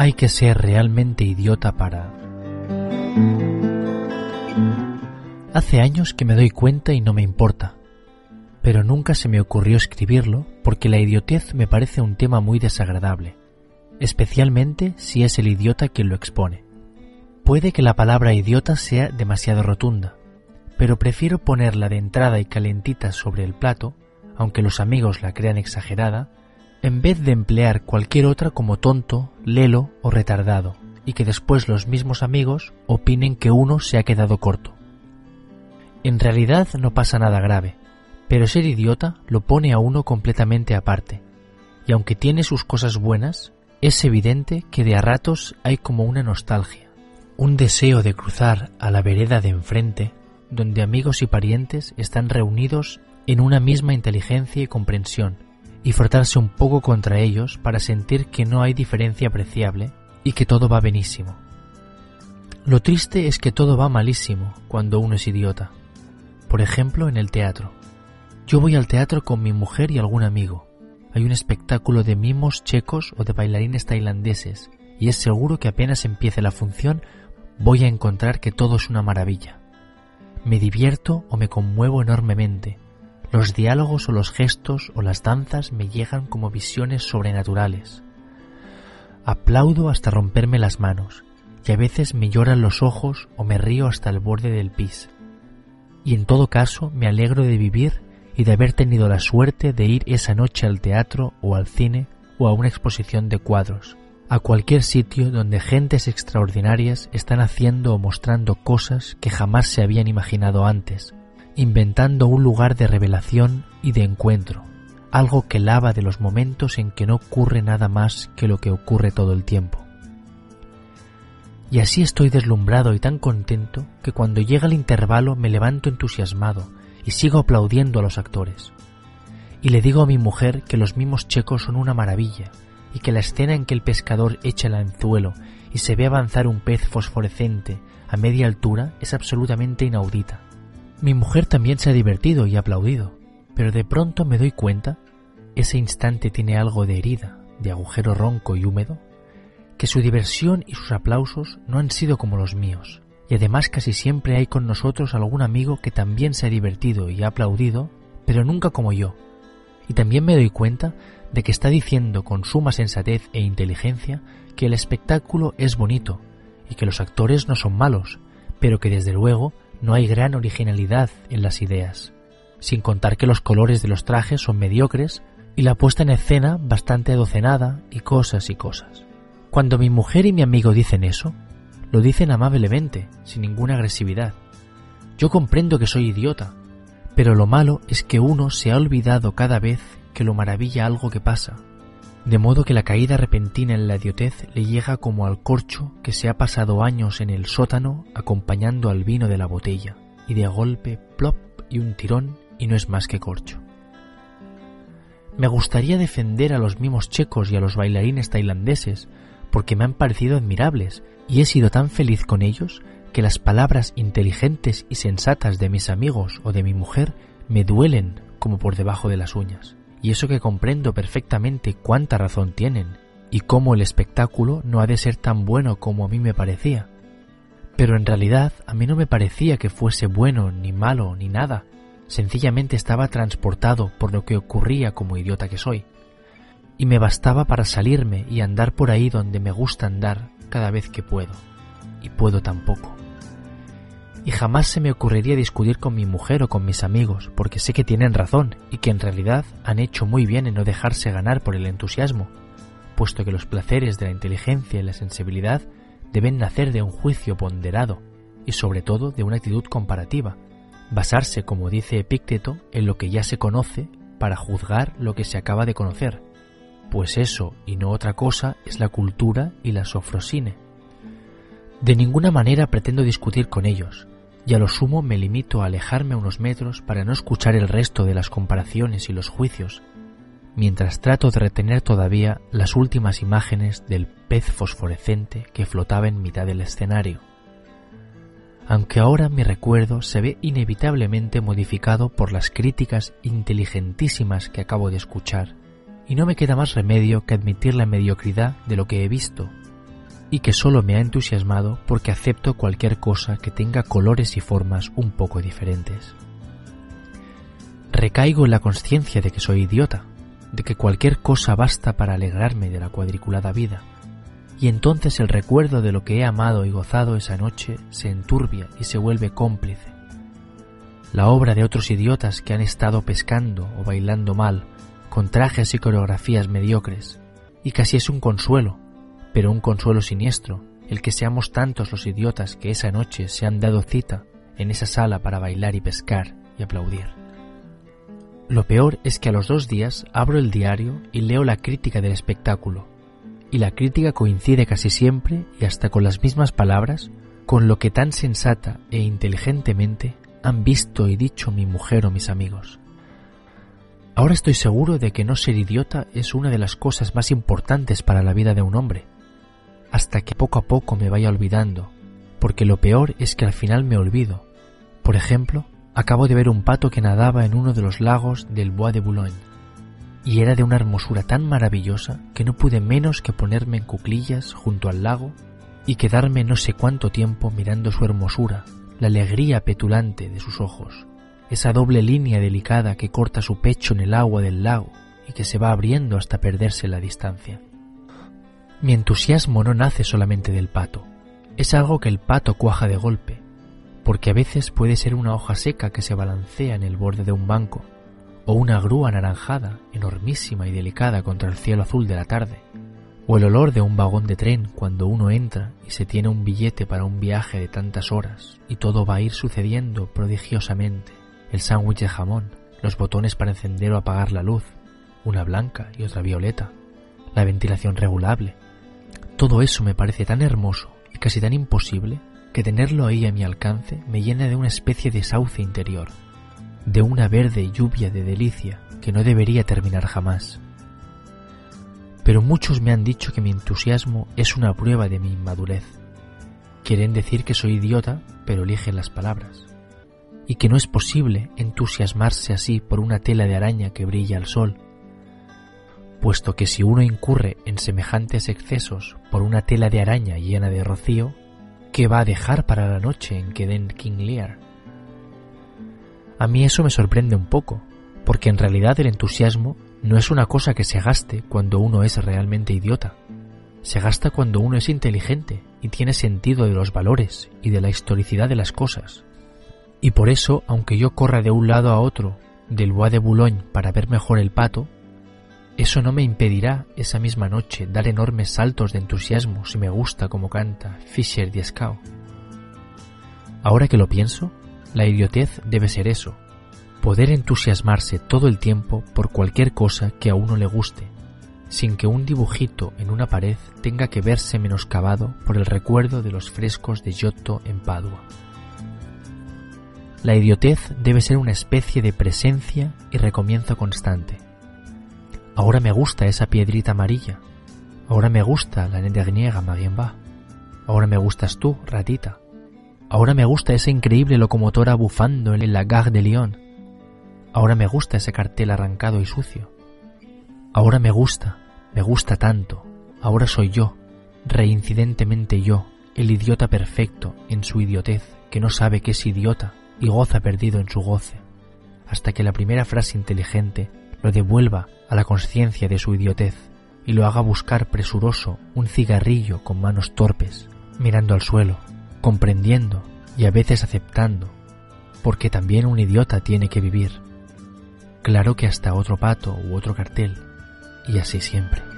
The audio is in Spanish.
Hay que ser realmente idiota para... Hace años que me doy cuenta y no me importa, pero nunca se me ocurrió escribirlo porque la idiotez me parece un tema muy desagradable, especialmente si es el idiota quien lo expone. Puede que la palabra idiota sea demasiado rotunda, pero prefiero ponerla de entrada y calentita sobre el plato, aunque los amigos la crean exagerada, en vez de emplear cualquier otra como tonto, lelo o retardado, y que después los mismos amigos opinen que uno se ha quedado corto. En realidad no pasa nada grave, pero ser idiota lo pone a uno completamente aparte, y aunque tiene sus cosas buenas, es evidente que de a ratos hay como una nostalgia, un deseo de cruzar a la vereda de enfrente, donde amigos y parientes están reunidos en una misma inteligencia y comprensión, y frotarse un poco contra ellos para sentir que no hay diferencia apreciable y que todo va benísimo. Lo triste es que todo va malísimo cuando uno es idiota. Por ejemplo, en el teatro. Yo voy al teatro con mi mujer y algún amigo. Hay un espectáculo de mimos checos o de bailarines tailandeses, y es seguro que apenas empiece la función voy a encontrar que todo es una maravilla. Me divierto o me conmuevo enormemente, los diálogos o los gestos o las danzas me llegan como visiones sobrenaturales. Aplaudo hasta romperme las manos y a veces me lloran los ojos o me río hasta el borde del pis. Y en todo caso me alegro de vivir y de haber tenido la suerte de ir esa noche al teatro o al cine o a una exposición de cuadros, a cualquier sitio donde gentes extraordinarias están haciendo o mostrando cosas que jamás se habían imaginado antes, inventando un lugar de revelación y de encuentro, algo que lava de los momentos en que no ocurre nada más que lo que ocurre todo el tiempo. Y así estoy deslumbrado y tan contento que cuando llega el intervalo me levanto entusiasmado y sigo aplaudiendo a los actores. Y le digo a mi mujer que los mimos checos son una maravilla y que la escena en que el pescador echa el anzuelo y se ve avanzar un pez fosforescente a media altura es absolutamente inaudita. Mi mujer también se ha divertido y aplaudido, pero de pronto me doy cuenta, ese instante tiene algo de herida, de agujero ronco y húmedo, que su diversión y sus aplausos no han sido como los míos, y además casi siempre hay con nosotros algún amigo que también se ha divertido y ha aplaudido, pero nunca como yo. Y también me doy cuenta de que está diciendo con suma sensatez e inteligencia que el espectáculo es bonito y que los actores no son malos, pero que desde luego no hay gran originalidad en las ideas, sin contar que los colores de los trajes son mediocres y la puesta en escena bastante adocenada y cosas y cosas. Cuando mi mujer y mi amigo dicen eso, lo dicen amablemente, sin ninguna agresividad. Yo comprendo que soy idiota, pero lo malo es que uno se ha olvidado cada vez que lo maravilla algo que pasa, de modo que la caída repentina en la idiotez le llega como al corcho que se ha pasado años en el sótano acompañando al vino de la botella, y de golpe plop y un tirón y no es más que corcho. Me gustaría defender a los mimos checos y a los bailarines tailandeses, porque me han parecido admirables, y he sido tan feliz con ellos que las palabras inteligentes y sensatas de mis amigos o de mi mujer me duelen como por debajo de las uñas y eso que comprendo perfectamente cuánta razón tienen y cómo el espectáculo no ha de ser tan bueno como a mí me parecía. Pero en realidad a mí no me parecía que fuese bueno, ni malo, ni nada. Sencillamente estaba transportado por lo que ocurría como idiota que soy. Y me bastaba para salirme y andar por ahí donde me gusta andar cada vez que puedo. Y puedo tampoco y jamás se me ocurriría discutir con mi mujer o con mis amigos, porque sé que tienen razón y que en realidad han hecho muy bien en no dejarse ganar por el entusiasmo, puesto que los placeres de la inteligencia y la sensibilidad deben nacer de un juicio ponderado y sobre todo de una actitud comparativa, basarse, como dice Epícteto, en lo que ya se conoce para juzgar lo que se acaba de conocer, pues eso y no otra cosa es la cultura y la sofrosine. De ninguna manera pretendo discutir con ellos, y a lo sumo me limito a alejarme unos metros para no escuchar el resto de las comparaciones y los juicios, mientras trato de retener todavía las últimas imágenes del pez fosforescente que flotaba en mitad del escenario. Aunque ahora mi recuerdo se ve inevitablemente modificado por las críticas inteligentísimas que acabo de escuchar, y no me queda más remedio que admitir la mediocridad de lo que he visto, y que solo me ha entusiasmado porque acepto cualquier cosa que tenga colores y formas un poco diferentes. Recaigo en la conciencia de que soy idiota, de que cualquier cosa basta para alegrarme de la cuadriculada vida, y entonces el recuerdo de lo que he amado y gozado esa noche se enturbia y se vuelve cómplice. La obra de otros idiotas que han estado pescando o bailando mal, con trajes y coreografías mediocres, y casi es un consuelo, pero un consuelo siniestro, el que seamos tantos los idiotas que esa noche se han dado cita en esa sala para bailar y pescar y aplaudir. Lo peor es que a los dos días abro el diario y leo la crítica del espectáculo, y la crítica coincide casi siempre y hasta con las mismas palabras con lo que tan sensata e inteligentemente han visto y dicho mi mujer o mis amigos. Ahora estoy seguro de que no ser idiota es una de las cosas más importantes para la vida de un hombre, hasta que poco a poco me vaya olvidando, porque lo peor es que al final me olvido. Por ejemplo, acabo de ver un pato que nadaba en uno de los lagos del Bois de Boulogne, y era de una hermosura tan maravillosa que no pude menos que ponerme en cuclillas junto al lago y quedarme no sé cuánto tiempo mirando su hermosura, la alegría petulante de sus ojos, esa doble línea delicada que corta su pecho en el agua del lago y que se va abriendo hasta perderse la distancia. Mi entusiasmo no nace solamente del pato, es algo que el pato cuaja de golpe, porque a veces puede ser una hoja seca que se balancea en el borde de un banco, o una grúa anaranjada, enormísima y delicada contra el cielo azul de la tarde, o el olor de un vagón de tren cuando uno entra y se tiene un billete para un viaje de tantas horas y todo va a ir sucediendo prodigiosamente, el sándwich de jamón, los botones para encender o apagar la luz, una blanca y otra violeta, la ventilación regulable, todo eso me parece tan hermoso y casi tan imposible que tenerlo ahí a mi alcance me llena de una especie de sauce interior, de una verde lluvia de delicia que no debería terminar jamás. Pero muchos me han dicho que mi entusiasmo es una prueba de mi inmadurez. Quieren decir que soy idiota, pero eligen las palabras. Y que no es posible entusiasmarse así por una tela de araña que brilla al sol puesto que si uno incurre en semejantes excesos por una tela de araña llena de rocío, ¿qué va a dejar para la noche en que den King Lear? A mí eso me sorprende un poco, porque en realidad el entusiasmo no es una cosa que se gaste cuando uno es realmente idiota. Se gasta cuando uno es inteligente y tiene sentido de los valores y de la historicidad de las cosas. Y por eso, aunque yo corra de un lado a otro del Bois de Boulogne para ver mejor el pato, eso no me impedirá esa misma noche dar enormes saltos de entusiasmo si me gusta como canta Fischer Dieskau. Ahora que lo pienso, la idiotez debe ser eso, poder entusiasmarse todo el tiempo por cualquier cosa que a uno le guste, sin que un dibujito en una pared tenga que verse menoscabado por el recuerdo de los frescos de Giotto en Padua. La idiotez debe ser una especie de presencia y recomienzo constante Ahora me gusta esa piedrita amarilla. Ahora me gusta la Nederniega Marienba. Ahora me gustas tú, ratita. Ahora me gusta esa increíble locomotora bufando en la Gare de Lyon. Ahora me gusta ese cartel arrancado y sucio. Ahora me gusta, me gusta tanto. Ahora soy yo, reincidentemente yo, el idiota perfecto en su idiotez, que no sabe que es idiota y goza perdido en su goce, hasta que la primera frase inteligente lo devuelva a la conciencia de su idiotez y lo haga buscar presuroso un cigarrillo con manos torpes, mirando al suelo, comprendiendo y a veces aceptando, porque también un idiota tiene que vivir. Claro que hasta otro pato u otro cartel, y así siempre.